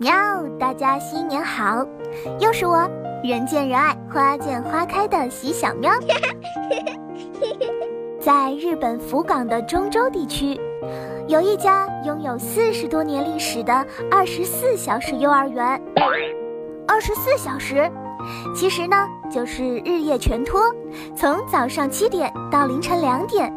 喵！大家新年好，又是我，人见人爱、花见花开的喜小喵。在日本福冈的中州地区，有一家拥有四十多年历史的二十四小时幼儿园。二十四小时，其实呢就是日夜全托，从早上七点到凌晨两点。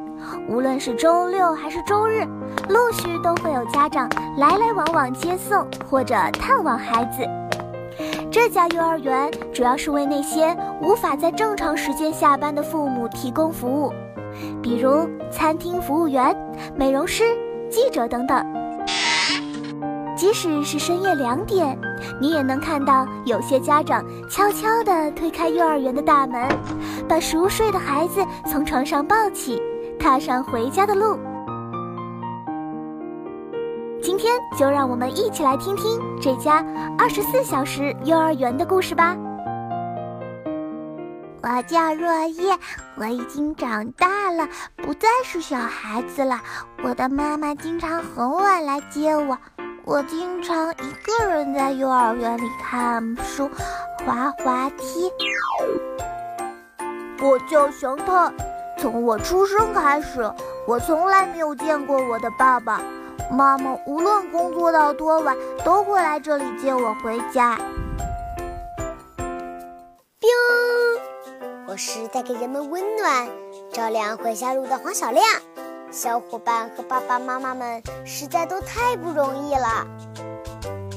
无论是周六还是周日，陆续都会有家长来来往往接送或者探望孩子。这家幼儿园主要是为那些无法在正常时间下班的父母提供服务，比如餐厅服务员、美容师、记者等等。即使是深夜两点，你也能看到有些家长悄悄地推开幼儿园的大门，把熟睡的孩子从床上抱起。踏上回家的路。今天就让我们一起来听听这家二十四小时幼儿园的故事吧。我叫若叶，我已经长大了，不再是小孩子了。我的妈妈经常很晚来接我，我经常一个人在幼儿园里看书、滑滑梯。我叫熊特。从我出生开始，我从来没有见过我的爸爸妈妈。无论工作到多晚，都会来这里接我回家。冰我是带给人们温暖、照亮回家路的黄小亮。小伙伴和爸爸妈妈们实在都太不容易了，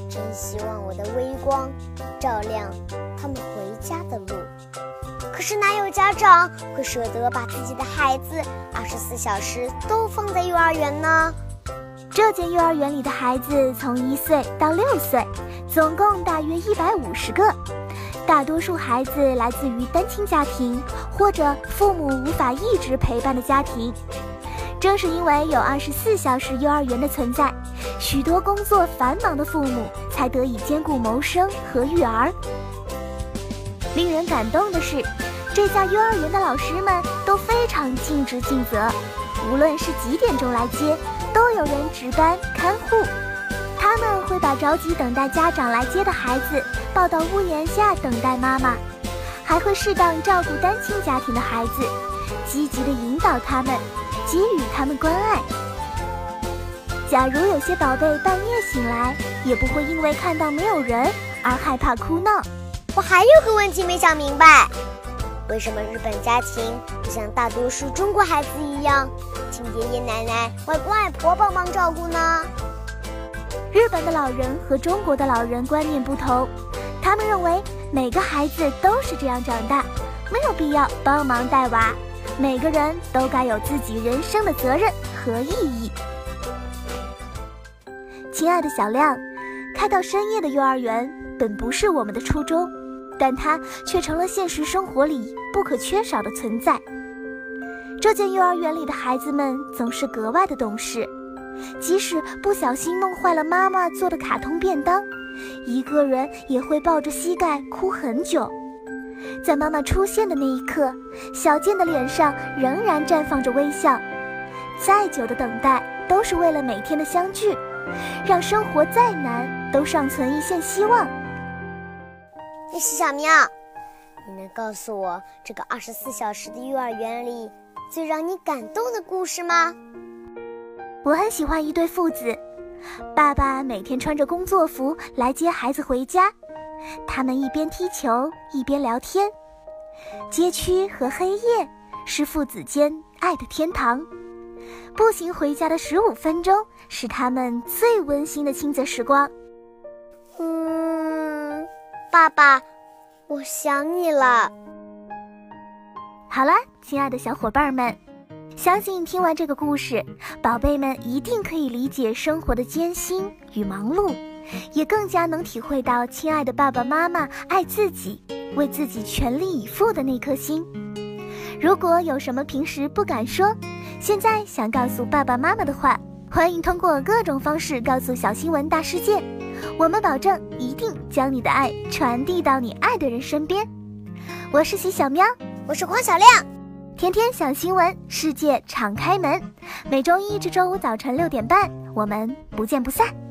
真希望我的微光照亮他们回家的路。可是哪有家长会舍得把自己的孩子二十四小时都放在幼儿园呢？这间幼儿园里的孩子从一岁到六岁，总共大约一百五十个，大多数孩子来自于单亲家庭或者父母无法一直陪伴的家庭。正是因为有二十四小时幼儿园的存在，许多工作繁忙的父母才得以兼顾谋生和育儿。令人感动的是。这家幼儿园的老师们都非常尽职尽责，无论是几点钟来接，都有人值班看护。他们会把着急等待家长来接的孩子抱到屋檐下等待妈妈，还会适当照顾单亲家庭的孩子，积极地引导他们，给予他们关爱。假如有些宝贝半夜醒来，也不会因为看到没有人而害怕哭闹。我还有个问题没想明白。为什么日本家庭不像大多数中国孩子一样，请爷爷奶奶、外公外婆帮忙照顾呢？日本的老人和中国的老人观念不同，他们认为每个孩子都是这样长大，没有必要帮忙带娃，每个人都该有自己人生的责任和意义。亲爱的小亮，开到深夜的幼儿园本不是我们的初衷。但它却成了现实生活里不可缺少的存在。这间幼儿园里的孩子们总是格外的懂事，即使不小心弄坏了妈妈做的卡通便当，一个人也会抱着膝盖哭很久。在妈妈出现的那一刻，小健的脸上仍然绽放着微笑。再久的等待，都是为了每天的相聚，让生活再难都尚存一线希望。你是小喵，你能告诉我这个二十四小时的幼儿园里最让你感动的故事吗？我很喜欢一对父子，爸爸每天穿着工作服来接孩子回家，他们一边踢球一边聊天。街区和黑夜是父子间爱的天堂，步行回家的十五分钟是他们最温馨的亲子时光。嗯爸爸，我想你了。好了，亲爱的小伙伴们，相信听完这个故事，宝贝们一定可以理解生活的艰辛与忙碌，也更加能体会到亲爱的爸爸妈妈爱自己、为自己全力以赴的那颗心。如果有什么平时不敢说，现在想告诉爸爸妈妈的话，欢迎通过各种方式告诉小新闻大世界。我们保证一定将你的爱传递到你爱的人身边。我是喜小喵，我是黄小亮，天天想新闻，世界敞开门。每周一至周五早晨六点半，我们不见不散。